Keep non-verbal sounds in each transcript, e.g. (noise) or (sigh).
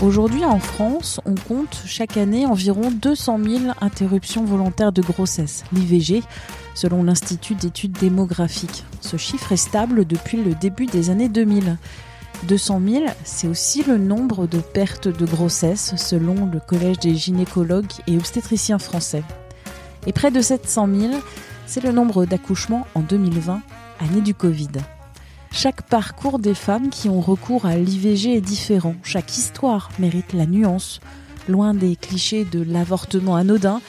Aujourd'hui, en France, on compte chaque année environ 200 000 interruptions volontaires de grossesse, l'IVG, selon l'Institut d'études démographiques. Ce chiffre est stable depuis le début des années 2000. 200 000, c'est aussi le nombre de pertes de grossesse selon le Collège des gynécologues et obstétriciens français. Et près de 700 000, c'est le nombre d'accouchements en 2020, année du Covid. Chaque parcours des femmes qui ont recours à l'IVG est différent. Chaque histoire mérite la nuance, loin des clichés de l'avortement anodin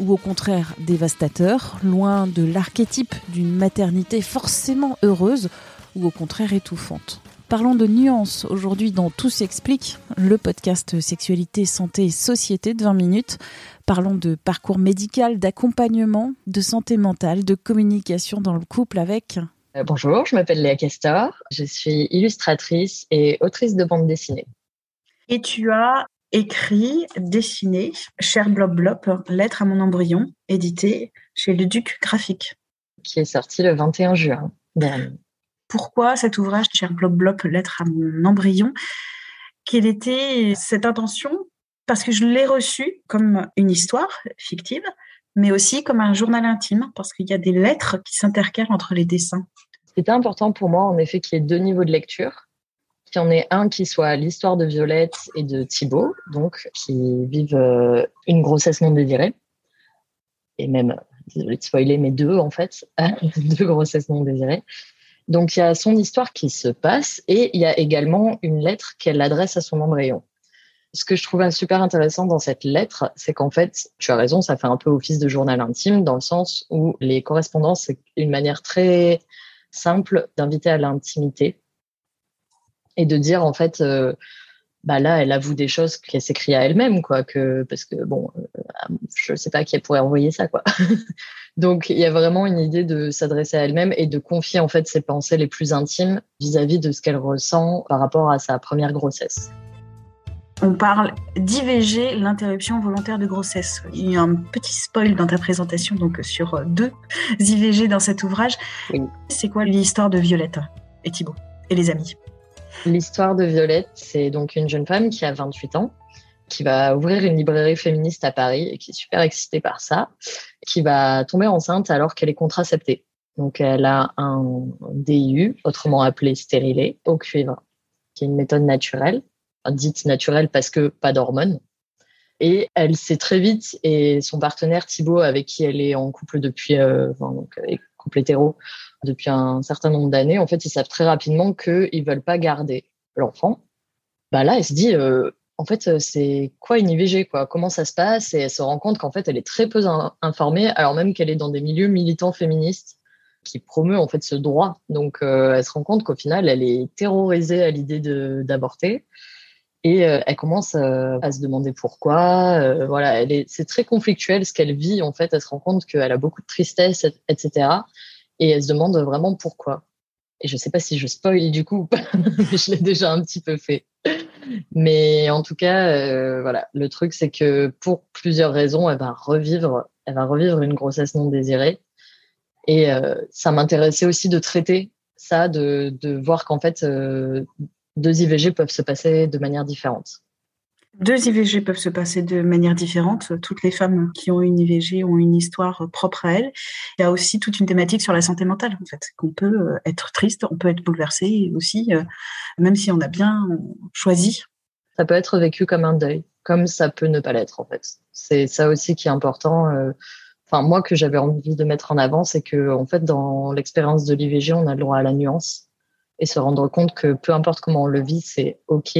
ou au contraire dévastateur, loin de l'archétype d'une maternité forcément heureuse ou au contraire étouffante. Parlons de nuances aujourd'hui dans Tout s'explique, le podcast Sexualité, Santé et Société de 20 minutes. Parlons de parcours médical, d'accompagnement, de santé mentale, de communication dans le couple avec bonjour, je m'appelle Léa Castor, je suis illustratrice et autrice de bande dessinée. Et tu as écrit, dessiné Cher Blob Blob, Lettre à mon embryon, édité chez le Duc Graphique. Qui est sorti le 21 juin dernier. Pourquoi cet ouvrage, Cher Blob Blob, Lettre à mon embryon? Quelle était cette intention? Parce que je l'ai reçu comme une histoire fictive, mais aussi comme un journal intime, parce qu'il y a des lettres qui s'intercalent entre les dessins. C'était important pour moi, en effet, qu'il y ait deux niveaux de lecture. Qu'il y en ait un qui soit l'histoire de Violette et de Thibaut, donc qui vivent euh, une grossesse non désirée. Et même, désolé de spoiler, mais deux, en fait, (laughs) deux grossesses non désirées. Donc, il y a son histoire qui se passe et il y a également une lettre qu'elle adresse à son embryon. Ce que je trouvais super intéressant dans cette lettre, c'est qu'en fait, tu as raison, ça fait un peu office de journal intime dans le sens où les correspondances, c'est une manière très simple d'inviter à l'intimité et de dire en fait euh, bah là elle avoue des choses qu'elle s'écrit à elle-même quoi que parce que bon euh, je sais pas qui pourrait envoyer ça quoi. (laughs) Donc il y a vraiment une idée de s'adresser à elle-même et de confier en fait ses pensées les plus intimes vis-à-vis -vis de ce qu'elle ressent par rapport à sa première grossesse on parle d'IVG, l'interruption volontaire de grossesse. Il y a un petit spoil dans ta présentation donc sur deux (laughs) IVG dans cet ouvrage. C'est quoi l'histoire de Violette et Thibault et les amis? L'histoire de Violette, c'est donc une jeune femme qui a 28 ans, qui va ouvrir une librairie féministe à Paris et qui est super excitée par ça, qui va tomber enceinte alors qu'elle est contraceptée. Donc elle a un DIU, autrement appelé stérilé, au cuivre, qui est une méthode naturelle dite naturelle parce que pas d'hormones. Et elle sait très vite, et son partenaire Thibaut, avec qui elle est en couple depuis, euh, enfin, donc, couple hétéro depuis un certain nombre d'années, en fait, ils savent très rapidement qu'ils veulent pas garder l'enfant. Bah là, elle se dit, euh, en fait, c'est quoi une IVG, quoi? Comment ça se passe? Et elle se rend compte qu'en fait, elle est très peu informée, alors même qu'elle est dans des milieux militants féministes qui promeut en fait ce droit. Donc, euh, elle se rend compte qu'au final, elle est terrorisée à l'idée d'avorter. Et euh, elle commence euh, à se demander pourquoi. Euh, voilà, c'est très conflictuel ce qu'elle vit en fait. Elle se rend compte qu'elle a beaucoup de tristesse, etc. Et elle se demande vraiment pourquoi. Et je sais pas si je spoil du coup, (laughs) je l'ai déjà un petit peu fait. Mais en tout cas, voilà, le truc c'est que pour plusieurs raisons, elle va revivre, elle va revivre une grossesse non désirée. Et ça m'intéressait aussi de traiter ça, de, de voir qu'en fait, deux IVG peuvent se passer de manière différente. Deux IVG peuvent se passer de manière différente. Toutes les femmes qui ont une IVG ont une histoire propre à elles. Il y a aussi toute une thématique sur la santé mentale, en fait, qu'on peut euh, être triste, on peut être bouleversé aussi, euh, même si on a bien choisi. Ça peut être vécu comme un deuil, comme ça peut ne pas l'être, en fait. C'est ça aussi qui est important. Euh, enfin, moi, que j'avais envie de mettre en avant, c'est que, en fait, dans l'expérience de l'IVG, on a le droit à la nuance et se rendre compte que peu importe comment on le vit, c'est OK.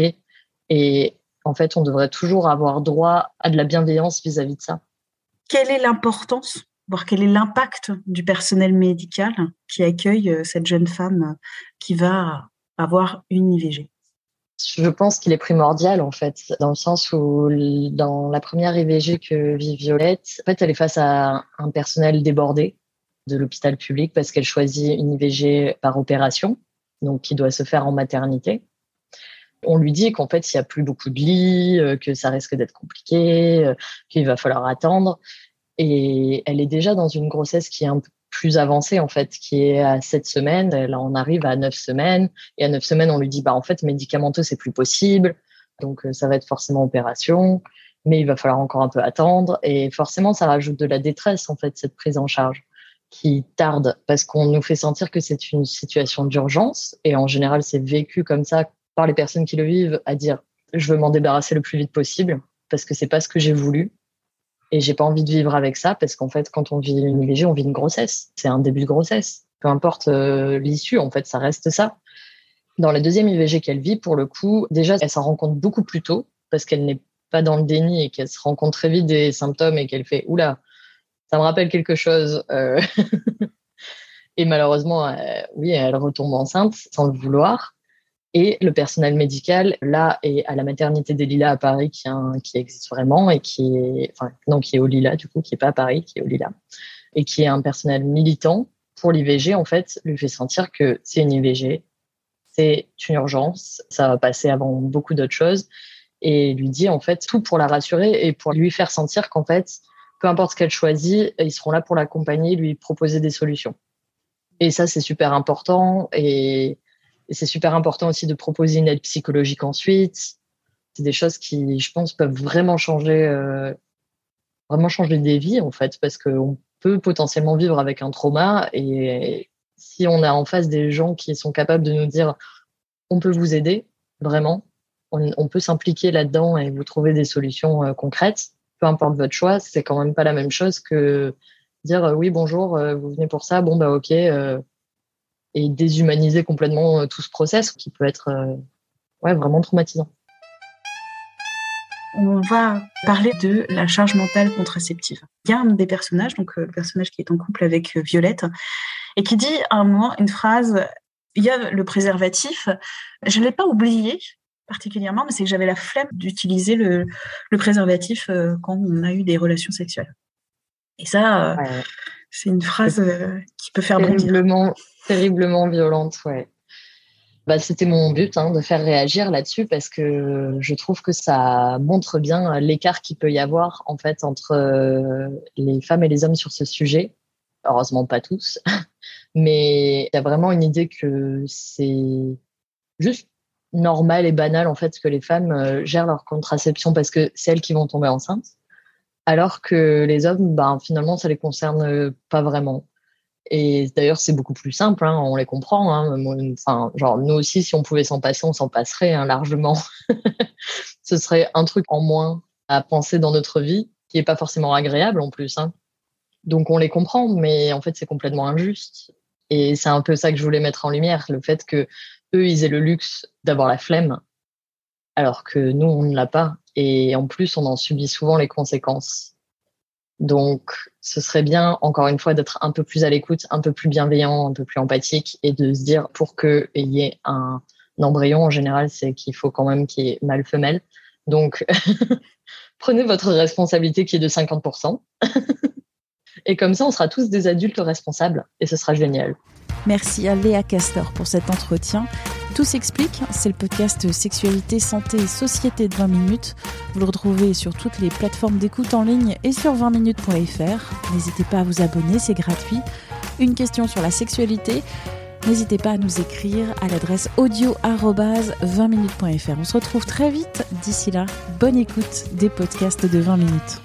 Et en fait, on devrait toujours avoir droit à de la bienveillance vis-à-vis de ça. Quelle est l'importance, voire quel est l'impact du personnel médical qui accueille euh, cette jeune femme qui va avoir une IVG je pense qu'il est primordial en fait, dans le sens où dans la première IVG que vit Violette, en fait, elle est face à un personnel débordé de l'hôpital public parce qu'elle choisit une IVG par opération donc qui doit se faire en maternité. On lui dit qu'en fait, il n'y a plus beaucoup de lits, euh, que ça risque d'être compliqué, euh, qu'il va falloir attendre. Et elle est déjà dans une grossesse qui est un peu plus avancée, en fait, qui est à sept semaines. Là, on arrive à neuf semaines. Et à neuf semaines, on lui dit, bah, en fait, médicamenteux, c'est plus possible. Donc ça va être forcément opération, mais il va falloir encore un peu attendre. Et forcément, ça rajoute de la détresse, en fait, cette prise en charge qui tarde parce qu'on nous fait sentir que c'est une situation d'urgence. Et en général, c'est vécu comme ça par les personnes qui le vivent à dire je veux m'en débarrasser le plus vite possible parce que c'est pas ce que j'ai voulu. Et j'ai pas envie de vivre avec ça parce qu'en fait, quand on vit une IVG, on vit une grossesse. C'est un début de grossesse. Peu importe euh, l'issue, en fait, ça reste ça. Dans la deuxième IVG qu'elle vit, pour le coup, déjà, elle s'en rend compte beaucoup plus tôt parce qu'elle n'est pas dans le déni et qu'elle se rend compte très vite des symptômes et qu'elle fait oula, ça me rappelle quelque chose. Euh. (laughs) et malheureusement, euh, oui, elle retombe enceinte sans le vouloir. Et le personnel médical, là, est à la maternité des Lilas à Paris, qui, qui existe vraiment et qui est, enfin, non, qui est au Lila, du coup, qui est pas à Paris, qui est au Lila, et qui est un personnel militant pour l'IVG, en fait, lui fait sentir que c'est une IVG, c'est une urgence, ça va passer avant beaucoup d'autres choses, et lui dit, en fait, tout pour la rassurer et pour lui faire sentir qu'en fait, peu importe ce qu'elle choisit, ils seront là pour l'accompagner, lui proposer des solutions. Et ça, c'est super important. Et, c'est super important aussi de proposer une aide psychologique ensuite. C'est des choses qui, je pense, peuvent vraiment changer, euh, vraiment changer des vies, en fait, parce qu'on peut potentiellement vivre avec un trauma. Et si on a en face des gens qui sont capables de nous dire, on peut vous aider, vraiment, on, peut s'impliquer là-dedans et vous trouver des solutions euh, concrètes, peu importe votre choix, c'est quand même pas la même chose que dire euh, oui bonjour, euh, vous venez pour ça, bon bah ok, euh, et déshumaniser complètement tout ce process qui peut être vraiment traumatisant. On va parler de la charge mentale contraceptive. Il y a un des personnages, donc le personnage qui est en couple avec Violette, et qui dit à un moment une phrase il y a le préservatif. Je ne l'ai pas oublié, particulièrement, mais c'est que j'avais la flemme d'utiliser le, préservatif euh, quand on a eu des relations sexuelles. Et ça, euh, c'est une phrase euh, qui peut faire terriblement, terriblement violente, ouais. Bah, c'était mon but hein, de faire réagir là-dessus parce que je trouve que ça montre bien l'écart qu'il peut y avoir en fait entre les femmes et les hommes sur ce sujet. Heureusement pas tous, (laughs) mais il y a vraiment une idée que c'est juste normal et banal en fait que les femmes euh, gèrent leur contraception parce que c'est elles qui vont tomber enceintes, alors que les hommes, ben, finalement, ça les concerne euh, pas vraiment. Et d'ailleurs, c'est beaucoup plus simple, hein, on les comprend. Hein, enfin, genre, nous aussi, si on pouvait s'en passer, on s'en passerait hein, largement. (laughs) Ce serait un truc en moins à penser dans notre vie, qui est pas forcément agréable en plus. Hein. Donc, on les comprend, mais en fait, c'est complètement injuste. Et c'est un peu ça que je voulais mettre en lumière, le fait que eux, ils aient le luxe d'avoir la flemme, alors que nous, on ne l'a pas. Et en plus, on en subit souvent les conséquences. Donc, ce serait bien, encore une fois, d'être un peu plus à l'écoute, un peu plus bienveillant, un peu plus empathique et de se dire pour qu'il y ait un, embryon, en général, c'est qu'il faut quand même qu'il y ait mâle-femelle. Donc, (laughs) prenez votre responsabilité qui est de 50%. (laughs) et comme ça, on sera tous des adultes responsables et ce sera génial. Merci à Léa Castor pour cet entretien. Tout s'explique, c'est le podcast Sexualité, Santé et Société de 20 minutes. Vous le retrouvez sur toutes les plateformes d'écoute en ligne et sur 20minutes.fr. N'hésitez pas à vous abonner, c'est gratuit. Une question sur la sexualité N'hésitez pas à nous écrire à l'adresse audio-20minutes.fr. On se retrouve très vite. D'ici là, bonne écoute des podcasts de 20 minutes.